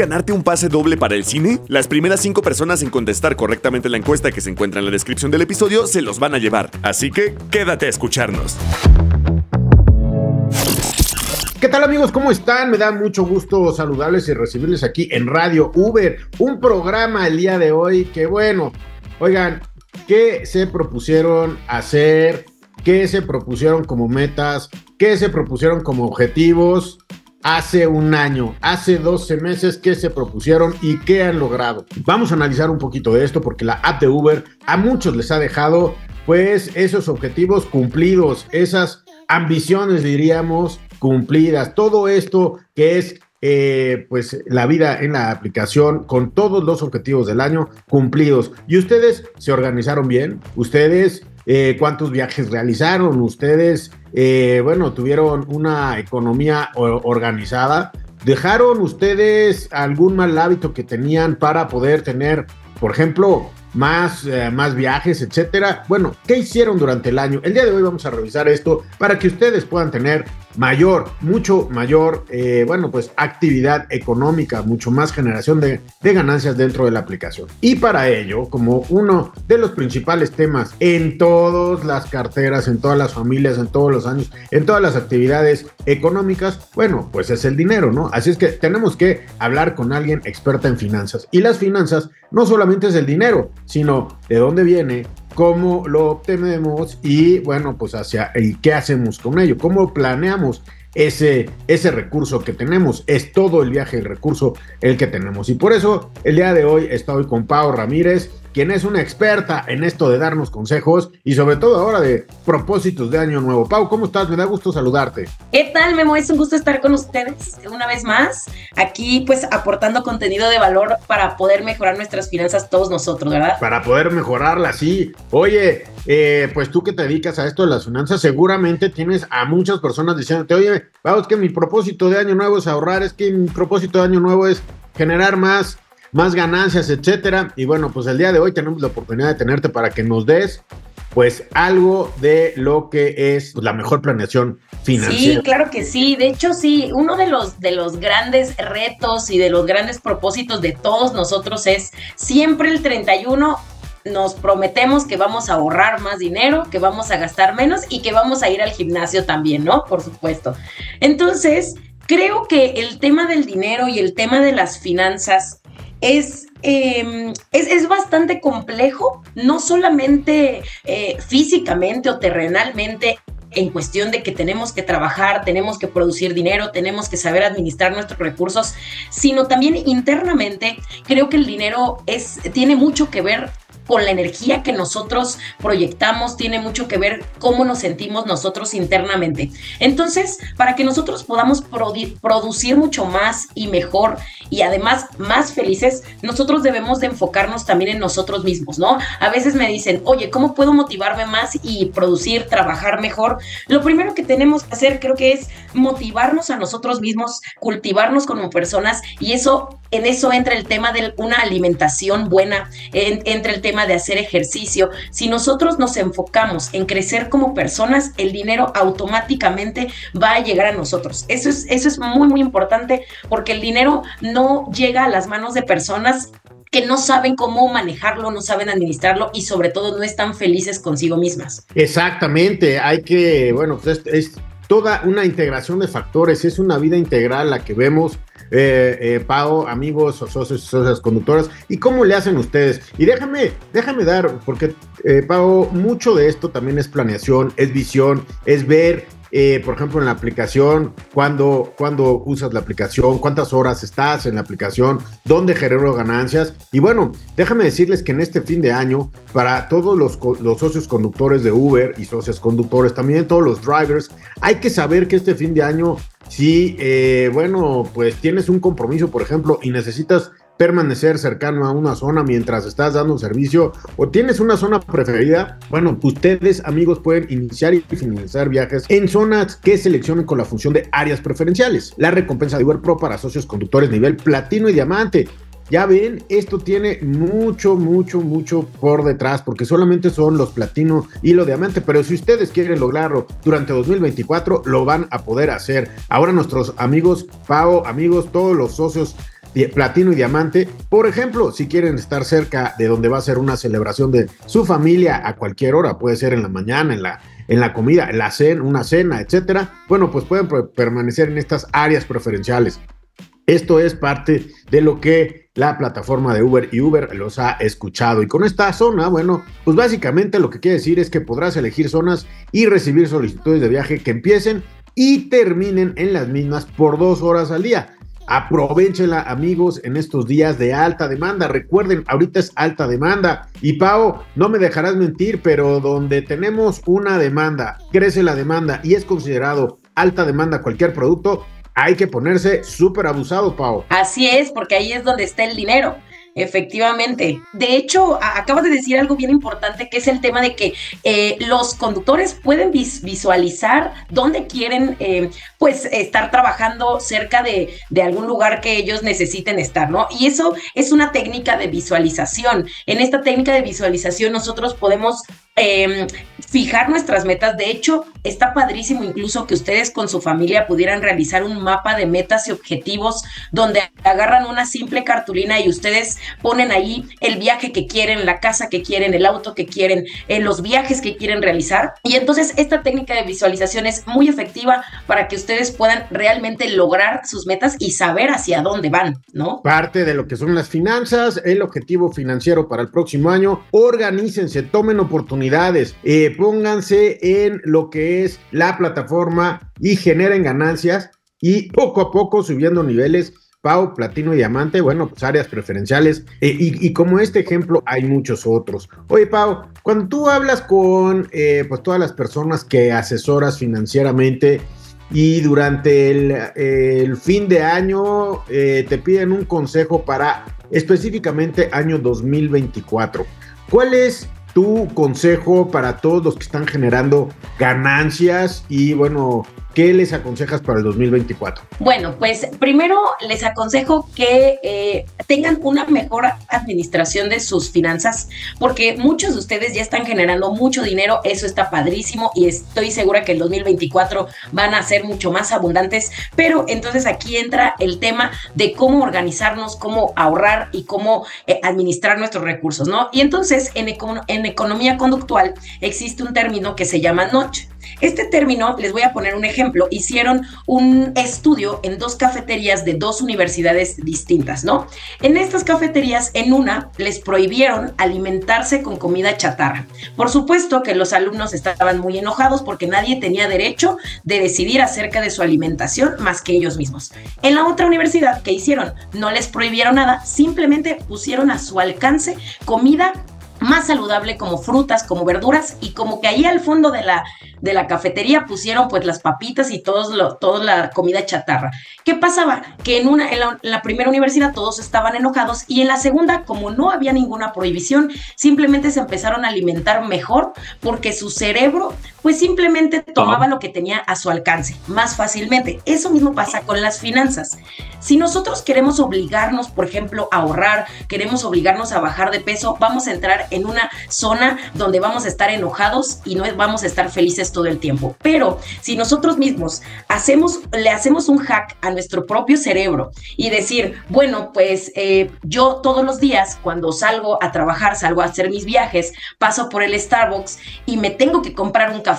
ganarte un pase doble para el cine? Las primeras cinco personas en contestar correctamente la encuesta que se encuentra en la descripción del episodio se los van a llevar. Así que quédate a escucharnos. ¿Qué tal amigos? ¿Cómo están? Me da mucho gusto saludarles y recibirles aquí en Radio Uber, un programa el día de hoy que bueno, oigan, ¿qué se propusieron hacer? ¿Qué se propusieron como metas? ¿Qué se propusieron como objetivos? Hace un año, hace 12 meses que se propusieron y qué han logrado. Vamos a analizar un poquito de esto porque la app de Uber a muchos les ha dejado pues esos objetivos cumplidos, esas ambiciones diríamos cumplidas, todo esto que es eh, pues la vida en la aplicación con todos los objetivos del año cumplidos. Y ustedes se organizaron bien, ustedes eh, cuántos viajes realizaron, ustedes, eh, bueno, tuvieron una economía organizada. ¿Dejaron ustedes algún mal hábito que tenían para poder tener, por ejemplo, más, eh, más viajes, etcétera. Bueno, ¿qué hicieron durante el año? El día de hoy vamos a revisar esto para que ustedes puedan tener mayor, mucho mayor, eh, bueno, pues actividad económica, mucho más generación de, de, ganancias dentro de la aplicación. Y para ello, como uno de los principales temas en todas las carteras, en todas las familias, en todos los años, en todas las actividades económicas, bueno, pues es el dinero, ¿no? Así es que tenemos que hablar con alguien experta en finanzas. Y las finanzas no solamente es el dinero, sino de dónde viene, cómo lo obtenemos y bueno, pues hacia y qué hacemos con ello, cómo planeamos ese, ese recurso que tenemos. Es todo el viaje, el recurso el que tenemos. Y por eso el día de hoy estoy con Pau Ramírez, quien es una experta en esto de darnos consejos y sobre todo ahora de propósitos de año nuevo. Pau, ¿cómo estás? Me da gusto saludarte. ¿Qué tal, Memo? Es un gusto estar con ustedes una vez más, aquí pues aportando contenido de valor para poder mejorar nuestras finanzas todos nosotros, ¿verdad? Para poder mejorarlas, sí. Oye, eh, pues tú que te dedicas a esto de las finanzas, seguramente tienes a muchas personas diciéndote, oye, vamos, que mi propósito de año nuevo es ahorrar, es que mi propósito de año nuevo es generar más más ganancias, etcétera. Y bueno, pues el día de hoy tenemos la oportunidad de tenerte para que nos des pues algo de lo que es pues, la mejor planeación financiera. Sí, claro que sí. De hecho, sí, uno de los, de los grandes retos y de los grandes propósitos de todos nosotros es siempre el 31 nos prometemos que vamos a ahorrar más dinero, que vamos a gastar menos y que vamos a ir al gimnasio también, ¿no? Por supuesto. Entonces, creo que el tema del dinero y el tema de las finanzas Em, es, es, bastante complejo, no solamente eh, físicamente o terrenalmente en cuestión de que tenemos que trabajar, tenemos que producir dinero, tenemos que saber administrar nuestros recursos, sino también internamente creo que el dinero es, tiene mucho que ver con la energía que nosotros proyectamos, tiene mucho que ver cómo nos sentimos nosotros internamente. Entonces, para que nosotros podamos producir mucho más y mejor y además más felices, nosotros debemos de enfocarnos también en nosotros mismos, ¿no? A veces me dicen, oye, ¿cómo puedo motivarme más y producir, trabajar mejor? Lo primero que tenemos que hacer creo que es motivarnos a nosotros mismos, cultivarnos como personas y eso, en eso entra el tema de una alimentación buena, entra el tema de hacer ejercicio, si nosotros nos enfocamos en crecer como personas, el dinero automáticamente va a llegar a nosotros. Eso es, eso es muy, muy importante porque el dinero no llega a las manos de personas que no saben cómo manejarlo, no saben administrarlo y sobre todo no están felices consigo mismas. Exactamente, hay que, bueno, pues es, toda una integración de factores, es una vida integral la que vemos eh, eh, Pau, amigos, socios, socias conductoras, y cómo le hacen ustedes. Y déjame, déjame dar, porque eh, Pau, mucho de esto también es planeación, es visión, es ver eh, por ejemplo, en la aplicación, cuando, cuando usas la aplicación, cuántas horas estás en la aplicación, dónde genero ganancias. Y bueno, déjame decirles que en este fin de año, para todos los, los socios conductores de Uber y socios conductores, también todos los drivers, hay que saber que este fin de año si, eh, bueno, pues tienes un compromiso, por ejemplo, y necesitas permanecer cercano a una zona mientras estás dando servicio o tienes una zona preferida, bueno, ustedes amigos pueden iniciar y finalizar viajes en zonas que seleccionen con la función de áreas preferenciales. La recompensa de Uber Pro para socios conductores nivel platino y diamante ya ven, esto tiene mucho, mucho, mucho por detrás, porque solamente son los platino y los diamante, pero si ustedes quieren lograrlo durante 2024, lo van a poder hacer. Ahora nuestros amigos, Pau, amigos, todos los socios platino y diamante. Por ejemplo, si quieren estar cerca de donde va a ser una celebración de su familia a cualquier hora, puede ser en la mañana, en la, en la comida, en la cena, una cena, etcétera. Bueno, pues pueden permanecer en estas áreas preferenciales. Esto es parte de lo que la plataforma de Uber y Uber los ha escuchado. Y con esta zona, bueno, pues básicamente lo que quiere decir es que podrás elegir zonas y recibir solicitudes de viaje que empiecen y terminen en las mismas por dos horas al día. Aprovechenla, amigos, en estos días de alta demanda. Recuerden, ahorita es alta demanda. Y Pau, no me dejarás mentir, pero donde tenemos una demanda, crece la demanda y es considerado alta demanda cualquier producto, hay que ponerse súper abusado, Pau. Así es, porque ahí es donde está el dinero. Efectivamente. De hecho, acabas de decir algo bien importante, que es el tema de que eh, los conductores pueden visualizar dónde quieren, eh, pues, estar trabajando cerca de, de, algún lugar que ellos necesiten estar, ¿no? Y eso es una técnica de visualización. En esta técnica de visualización nosotros podemos Em, fijar nuestras metas. De hecho, está padrísimo incluso que ustedes con su familia pudieran realizar un mapa de metas y objetivos donde agarran una simple cartulina y ustedes ponen ahí el viaje que quieren, la casa que quieren, el auto que quieren, eh, los viajes que quieren realizar. Y entonces esta técnica de visualización es muy efectiva para que ustedes puedan realmente lograr sus metas y saber hacia dónde van, ¿no? Parte de lo que son las finanzas, el objetivo financiero para el próximo año. Organícense, tomen oportunidades eh, pónganse en lo que es la plataforma y generen ganancias y poco a poco subiendo niveles. Pau, Platino y Diamante, bueno, pues áreas preferenciales. Eh, y, como este ejemplo, hay muchos otros. Oye, Pau, cuando tú hablas con eh, pues todas las personas que asesoras financieramente y durante el, el fin de año te piden un consejo para específicamente año 2024, ¿cuál es tu consejo para todos los que están generando ganancias y bueno, ¿Qué les aconsejas para el 2024? Bueno, pues primero les aconsejo que eh, tengan una mejor administración de sus finanzas, porque muchos de ustedes ya están generando mucho dinero, eso está padrísimo y estoy segura que el 2024 van a ser mucho más abundantes, pero entonces aquí entra el tema de cómo organizarnos, cómo ahorrar y cómo eh, administrar nuestros recursos, ¿no? Y entonces en, en economía conductual existe un término que se llama noche. Este término, les voy a poner un ejemplo, hicieron un estudio en dos cafeterías de dos universidades distintas, ¿no? En estas cafeterías, en una, les prohibieron alimentarse con comida chatarra. Por supuesto que los alumnos estaban muy enojados porque nadie tenía derecho de decidir acerca de su alimentación más que ellos mismos. En la otra universidad, ¿qué hicieron? No les prohibieron nada, simplemente pusieron a su alcance comida más saludable como frutas, como verduras y como que ahí al fondo de la, de la cafetería pusieron pues las papitas y todos lo, toda la comida chatarra. ¿Qué pasaba? Que en, una, en la, primera universidad todos estaban enojados y en la segunda, como no había ninguna prohibición, simplemente se empezaron a alimentar mejor porque su cerebro pues simplemente tomaba lo que tenía a su alcance más fácilmente. Eso mismo pasa con las finanzas. Si nosotros queremos obligarnos, por ejemplo, a ahorrar, queremos obligarnos a bajar de peso, vamos a entrar en una zona donde vamos a estar enojados y no vamos a estar felices todo el tiempo. Pero si nosotros mismos hacemos, le hacemos un hack a nuestro propio cerebro y decir, bueno, pues eh, yo todos los días cuando salgo a trabajar, salgo a hacer mis viajes, paso por el Starbucks y me tengo que comprar un café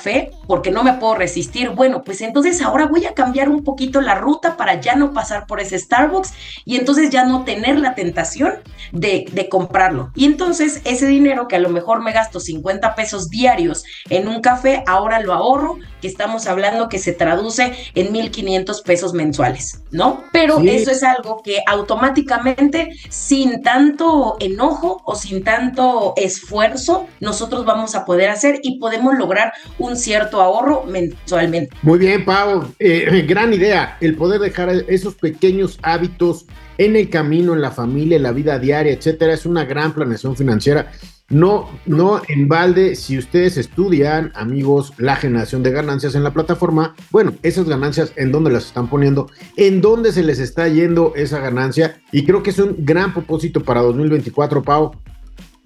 porque no me puedo resistir, bueno, pues entonces ahora voy a cambiar un poquito la ruta para ya no pasar por ese Starbucks y entonces ya no tener la tentación de, de comprarlo. Y entonces ese dinero dinero que a lo mejor me gasto 50 pesos diarios en un café, ahora lo ahorro, que estamos hablando que se traduce en 1.500 pesos mensuales, ¿no? Pero eso es algo que automáticamente, sin tanto enojo o sin tanto esfuerzo, nosotros vamos a poder hacer y podemos lograr un cierto ahorro mensualmente. Muy bien, Pau, eh, gran idea, el poder dejar esos pequeños hábitos en el camino, en la familia, en la vida diaria, etcétera. Es una gran planeación financiera. No, no en balde, si ustedes estudian, amigos, la generación de ganancias en la plataforma, bueno, esas ganancias, ¿en dónde las están poniendo? ¿En dónde se les está yendo esa ganancia? Y creo que es un gran propósito para 2024, Pau.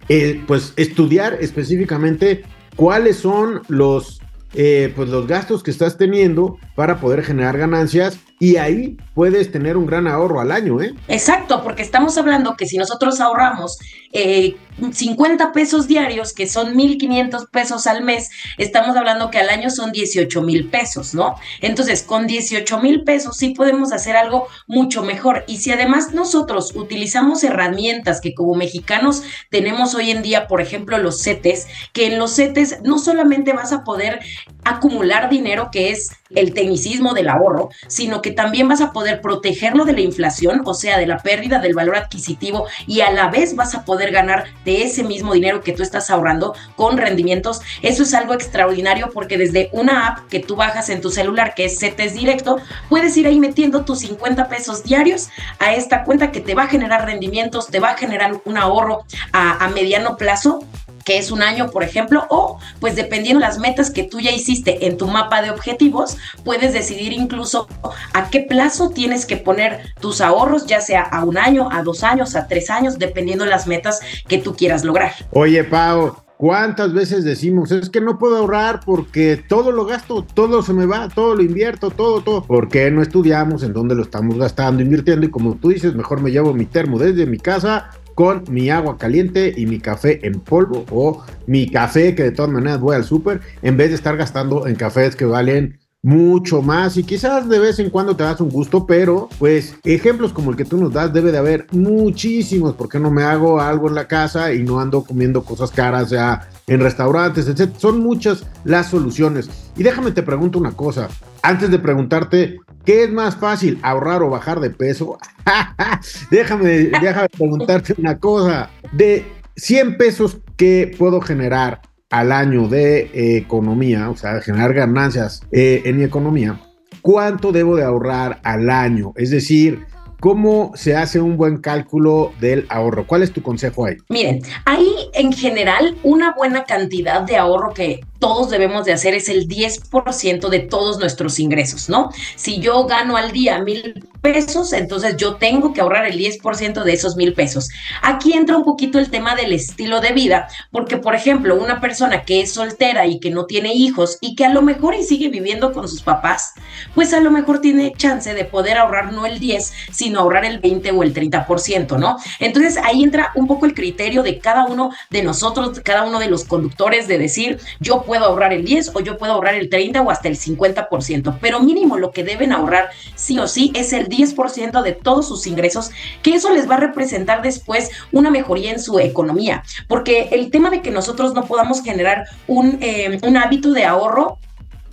Eh, pues estudiar específicamente cuáles son los, eh, pues los gastos que estás teniendo para poder generar ganancias y ahí puedes tener un gran ahorro al año, ¿eh? Exacto, porque estamos hablando que si nosotros ahorramos eh, 50 pesos diarios, que son 1.500 pesos al mes, estamos hablando que al año son 18 mil pesos, ¿no? Entonces, con 18 mil pesos sí podemos hacer algo mucho mejor. Y si además nosotros utilizamos herramientas que como mexicanos tenemos hoy en día, por ejemplo, los CETES, que en los CETES no solamente vas a poder acumular dinero, que es el tecnicismo del ahorro, sino que también vas a poder protegerlo de la inflación, o sea, de la pérdida del valor adquisitivo y a la vez vas a poder ganar de ese mismo dinero que tú estás ahorrando con rendimientos. Eso es algo extraordinario porque desde una app que tú bajas en tu celular, que es CETES Directo, puedes ir ahí metiendo tus 50 pesos diarios a esta cuenta que te va a generar rendimientos, te va a generar un ahorro a, a mediano plazo que es un año, por ejemplo, o pues dependiendo las metas que tú ya hiciste en tu mapa de objetivos, puedes decidir incluso a qué plazo tienes que poner tus ahorros, ya sea a un año, a dos años, a tres años, dependiendo las metas que tú quieras lograr. Oye, Pau, ¿Cuántas veces decimos, es que no puedo ahorrar porque todo lo gasto, todo se me va, todo lo invierto, todo, todo? ¿Por qué no estudiamos en dónde lo estamos gastando, invirtiendo? Y como tú dices, mejor me llevo mi termo desde mi casa con mi agua caliente y mi café en polvo o mi café que de todas maneras voy al súper en vez de estar gastando en cafés que valen mucho más y quizás de vez en cuando te das un gusto, pero pues ejemplos como el que tú nos das debe de haber muchísimos, porque no me hago algo en la casa y no ando comiendo cosas caras ya en restaurantes, etc. Son muchas las soluciones. Y déjame te pregunto una cosa, antes de preguntarte qué es más fácil, ahorrar o bajar de peso, déjame, déjame preguntarte una cosa, de 100 pesos que puedo generar al año de economía, o sea, generar ganancias eh, en mi economía, ¿cuánto debo de ahorrar al año? Es decir, ¿Cómo se hace un buen cálculo del ahorro? ¿Cuál es tu consejo ahí? Miren, hay en general una buena cantidad de ahorro que todos debemos de hacer es el 10% de todos nuestros ingresos, ¿no? Si yo gano al día mil pesos, entonces yo tengo que ahorrar el 10% de esos mil pesos. Aquí entra un poquito el tema del estilo de vida, porque por ejemplo, una persona que es soltera y que no tiene hijos y que a lo mejor y sigue viviendo con sus papás, pues a lo mejor tiene chance de poder ahorrar no el 10, sino ahorrar el 20 o el 30%, ¿no? Entonces ahí entra un poco el criterio de cada uno de nosotros, cada uno de los conductores de decir, yo puedo ahorrar el 10 o yo puedo ahorrar el 30 o hasta el 50%, pero mínimo lo que deben ahorrar sí o sí es el 10% de todos sus ingresos, que eso les va a representar después una mejoría en su economía, porque el tema de que nosotros no podamos generar un, eh, un hábito de ahorro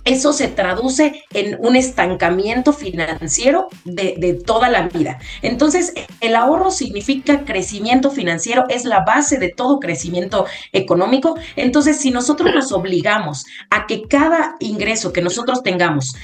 eso se traduce en un estancamiento financiero de, toda la vida. Entonces, el ahorro significa crecimiento financiero, es la base de todo crecimiento económico. Entonces, si nosotros nos obligamos a que cada ingreso que nosotros tengamos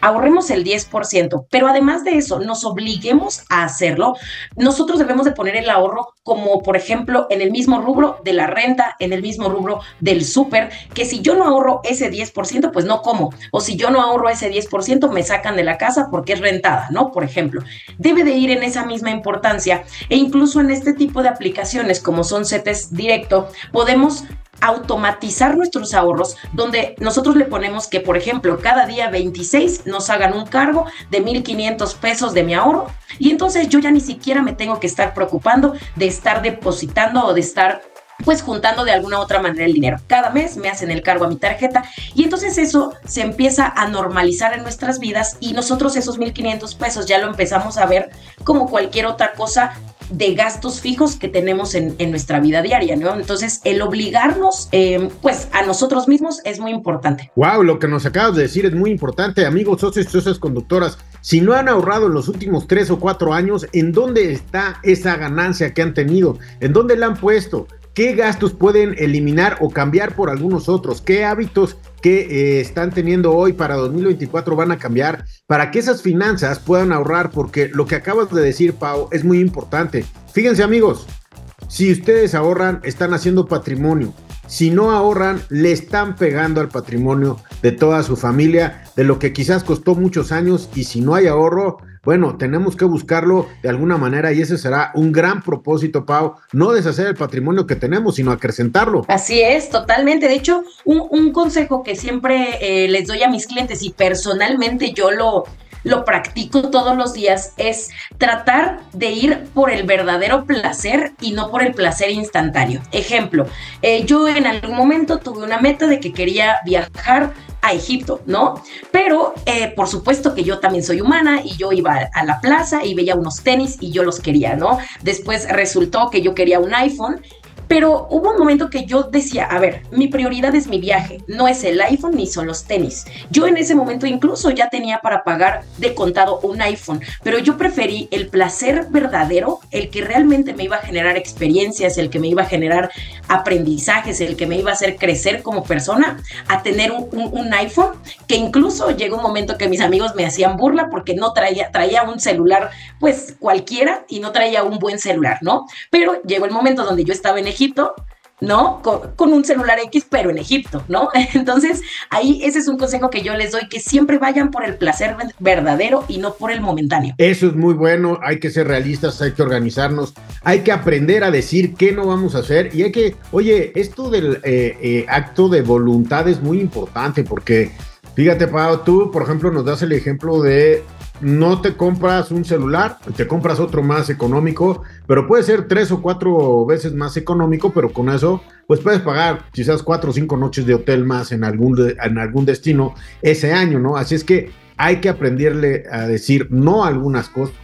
ahorremos el 10%, pero además de eso, nos obliguemos a hacerlo, nosotros debemos de poner el ahorro como, por ejemplo, en el mismo rubro de la renta, en el mismo rubro del súper, que si yo no ahorro ese 10%, pues no como, o si yo no ahorro ese 10%, me sacan de la casa porque es rentada, ¿no? Por ejemplo, debe de ir en esa misma importancia. E incluso en este tipo de aplicaciones como son CETES directo, podemos automatizar nuestros ahorros, donde nosotros le ponemos que, por ejemplo, cada día 26 nos hagan un cargo de 1.500 pesos de mi ahorro y entonces yo ya ni siquiera me tengo que estar preocupando de estar depositando o de estar pues juntando de alguna otra manera el dinero. Cada mes me hacen el cargo a mi tarjeta y entonces eso se empieza a normalizar en nuestras vidas y nosotros esos 1.500 pesos ya lo empezamos a ver como cualquier otra cosa de gastos fijos que tenemos en, nuestra vida diaria, ¿no? Entonces, el obligarnos, eh, pues, a nosotros mismos es muy importante. Wow, lo que nos acabas de decir es muy importante, amigos socios y socias conductoras. Si no han ahorrado en los últimos tres o cuatro años, ¿en dónde está esa ganancia que han tenido? ¿En dónde la han puesto? ¿Qué gastos pueden eliminar o cambiar por algunos otros? ¿Qué hábitos que eh, están teniendo hoy para 2024 van a cambiar para que esas finanzas puedan ahorrar? Porque lo que acabas de decir, Pau, es muy importante. Fíjense amigos, si ustedes ahorran, están haciendo patrimonio. Si no ahorran, le están pegando al patrimonio de toda su familia, de lo que quizás costó muchos años y si no hay ahorro, bueno, tenemos que buscarlo de alguna manera y ese será un gran propósito, Pau, no deshacer el patrimonio que tenemos, sino acrecentarlo. Así es, totalmente. De hecho, un, consejo que siempre eh, les doy a mis clientes y personalmente yo lo, lo practico todos los días, es tratar de ir por el verdadero placer y no por el placer instantáneo. Ejemplo, eh, yo en algún momento tuve una meta de que quería viajar a Egipto, ¿no? Pero eh, por supuesto que yo también soy humana y yo iba a la plaza y veía unos tenis y yo los quería, ¿no? Después resultó que yo quería un iPhone pero hubo un momento que yo decía, a ver, mi prioridad es mi viaje, no es el iPhone ni son los tenis. Yo en ese momento incluso ya tenía para pagar de contado un iPhone, pero yo preferí el placer verdadero, el que realmente me iba a generar experiencias, el que me iba a generar aprendizajes, el que me iba a hacer crecer como persona, a tener un, iPhone, que incluso llegó un momento que mis amigos me hacían burla porque no traía, traía un celular pues cualquiera y no traía un buen celular, ¿no? Pero llegó el momento donde yo estaba en Egipto, Egipto, ¿no? Con, un celular X, pero en Egipto, ¿no? Entonces, ahí ese es un consejo que yo les doy, que siempre vayan por el placer verdadero y no por el momentáneo. Eso es muy bueno, hay que ser realistas, hay que organizarnos, hay que aprender a decir qué no vamos a hacer y hay que, oye, esto del eh, eh, acto de voluntad es muy importante porque, fíjate, Pau, tú, por ejemplo, nos das el ejemplo de no te compras un celular, te compras otro más económico, pero puede ser tres o cuatro veces más económico, pero con eso, pues puedes pagar quizás cuatro o cinco noches de hotel más en algún, en algún destino ese año, ¿no? Así es que hay que aprenderle a decir no algunas cosas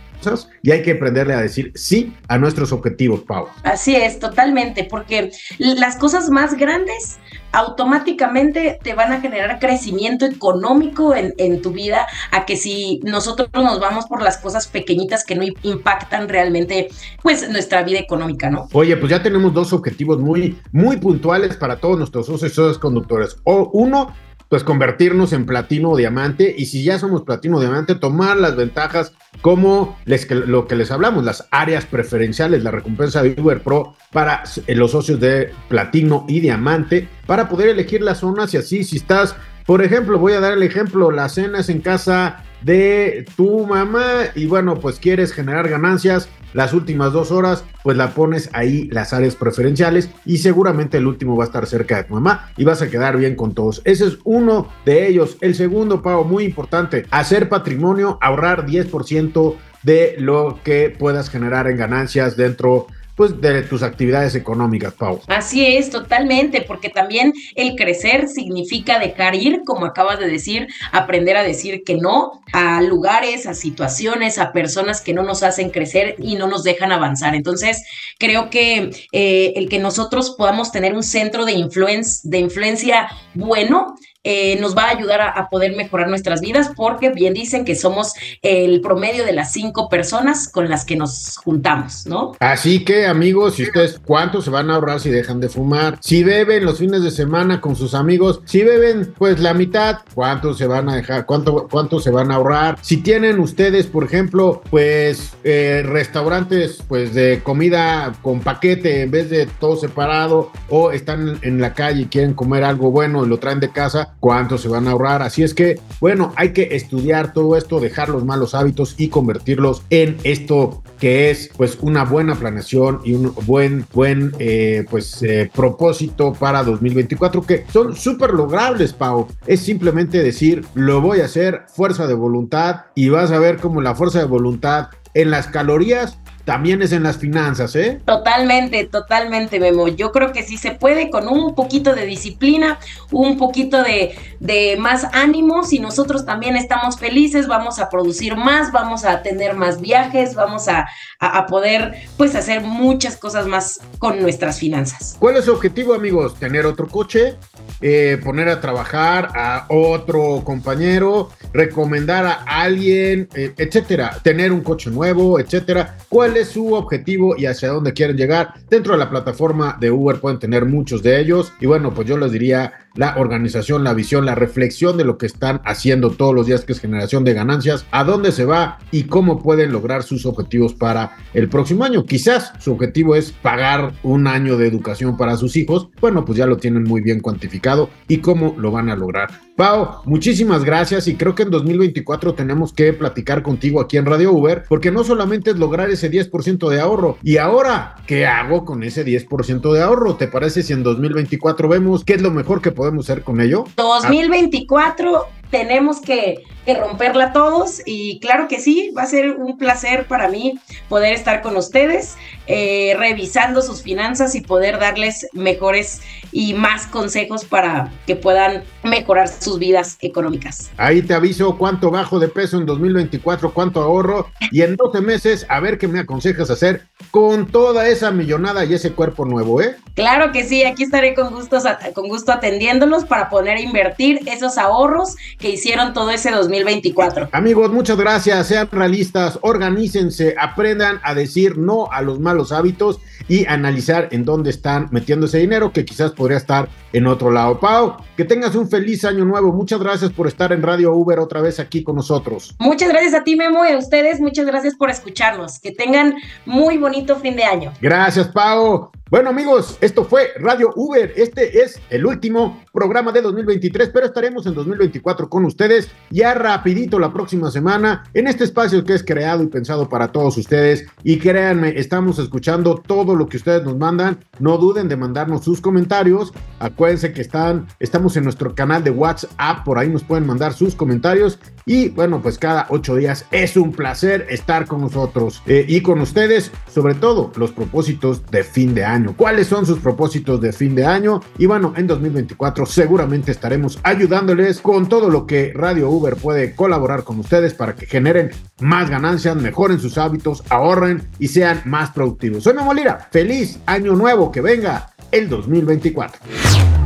y hay que aprenderle a decir sí a nuestros objetivos, Pau. Así es, totalmente, porque las cosas más grandes automáticamente te van a generar crecimiento económico en, en, tu vida, a que si nosotros nos vamos por las cosas pequeñitas que no impactan realmente, pues nuestra vida económica, ¿no? Oye, pues ya tenemos dos objetivos muy, muy puntuales para todos nuestros socios conductores. O uno, pues convertirnos en platino o diamante y si ya somos platino o diamante, tomar las ventajas como les, lo que les hablamos, las áreas preferenciales, la recompensa de Uber Pro para los socios de platino y diamante, para poder elegir las zonas y así si estás, por ejemplo, voy a dar el ejemplo, las cenas en casa de tu mamá y bueno, pues quieres generar ganancias, las últimas dos horas, pues la pones ahí las áreas preferenciales y seguramente el último va a estar cerca de tu mamá y vas a quedar bien con todos. Ese es uno de ellos. El segundo pago muy importante, hacer patrimonio, ahorrar 10% de lo que puedas generar en ganancias dentro pues de tus actividades económicas, Pau. Así es, totalmente, porque también el crecer significa dejar ir, como acabas de decir, aprender a decir que no a lugares, a situaciones, a personas que no nos hacen crecer y no nos dejan avanzar. Entonces, creo que eh, el que nosotros podamos tener un centro de, influencia, de influencia bueno eh, nos va a ayudar a, poder mejorar nuestras vidas porque bien dicen que somos el promedio de las cinco personas con las que nos juntamos, ¿no? Así que amigos, si ustedes cuánto se van a ahorrar si dejan de fumar, si beben los fines de semana con sus amigos, si beben pues la mitad, cuánto se van a dejar, cuánto, cuánto se van a ahorrar, si tienen ustedes por ejemplo pues eh, restaurantes pues de comida con paquete en vez de todo separado o están en la calle y quieren comer algo bueno y lo traen de casa, cuánto se van a ahorrar. Así es que, bueno, hay que estudiar todo esto, dejar los malos hábitos y convertirlos en esto que es pues una buena planeación y un buen, buen eh, pues eh, propósito para 2024 que son súper logrables, Pau. Es simplemente decir, lo voy a hacer, fuerza de voluntad y vas a ver cómo la fuerza de voluntad en las calorías también es en las finanzas, ¿eh? Totalmente, totalmente, Memo. Yo creo que sí se puede con un poquito de disciplina, un poquito de, de más ánimo. Si nosotros también estamos felices, vamos a producir más, vamos a tener más viajes, vamos a, a, poder, pues, hacer muchas cosas más con nuestras finanzas. ¿Cuál es su objetivo, amigos? ¿Tener otro coche? Eh, poner a trabajar a otro compañero, recomendar a alguien, eh, etcétera, tener un coche nuevo, etcétera. ¿Cuál es su objetivo y hacia dónde quieren llegar? Dentro de la plataforma de Uber pueden tener muchos de ellos y bueno, pues yo les diría la organización, la visión, la reflexión de lo que están haciendo todos los días, que es generación de ganancias, a dónde se va y cómo pueden lograr sus objetivos para el próximo año. Quizás su objetivo es pagar un año de educación para sus hijos. Bueno, pues ya lo tienen muy bien cuantificado y cómo lo van a lograr. Pau, muchísimas gracias y creo que en 2024 tenemos que platicar contigo aquí en Radio Uber porque no solamente es lograr ese 10% de ahorro. Y ahora, ¿qué hago con ese 10% de ahorro? ¿Te parece si en 2024 vemos qué es lo mejor que podemos hacer con ello? 2024 tenemos que, romperla todos y claro que sí, va a ser un placer para mí poder estar con ustedes, eh, revisando sus finanzas y poder darles mejores y más consejos para que puedan mejorar sus vidas económicas. Ahí te aviso cuánto bajo de peso en 2024, cuánto ahorro y en 12 meses a ver qué me aconsejas hacer con toda esa millonada y ese cuerpo nuevo, ¿eh? Claro que sí, aquí estaré con, gusto, con gusto atendiéndolos para poder invertir esos ahorros que hicieron todo ese 2024. Amigos, muchas gracias, sean realistas, organícense, aprendan a decir no a los malos hábitos y analizar en dónde están metiendo ese dinero que quizás podría estar en otro lado. Pau, que tengas un feliz año nuevo. Muchas gracias por estar en Radio Uber otra vez aquí con nosotros. Muchas gracias a ti, Memo, y a ustedes. Muchas gracias por escucharnos. Que tengan muy bonito fin de año. Gracias, Pau. Bueno amigos, esto fue Radio Uber. Este es el último programa de 2023, pero estaremos en 2024 con ustedes ya rapidito la próxima semana en este espacio que es creado y pensado para todos ustedes. Y créanme, estamos escuchando todo lo que ustedes nos mandan. No duden de mandarnos sus comentarios. Acuérdense que están, estamos en nuestro canal de WhatsApp, por ahí nos pueden mandar sus comentarios. Y bueno, pues cada ocho días es un placer estar con nosotros eh, y con ustedes, sobre todo los propósitos de fin de año cuáles son sus propósitos de fin de año y bueno, en 2024 seguramente estaremos ayudándoles con todo lo que Radio Uber puede colaborar con ustedes para que generen más ganancias, mejoren sus hábitos, ahorren y sean más productivos. Soy Memo Lira, feliz año nuevo que venga el 2024.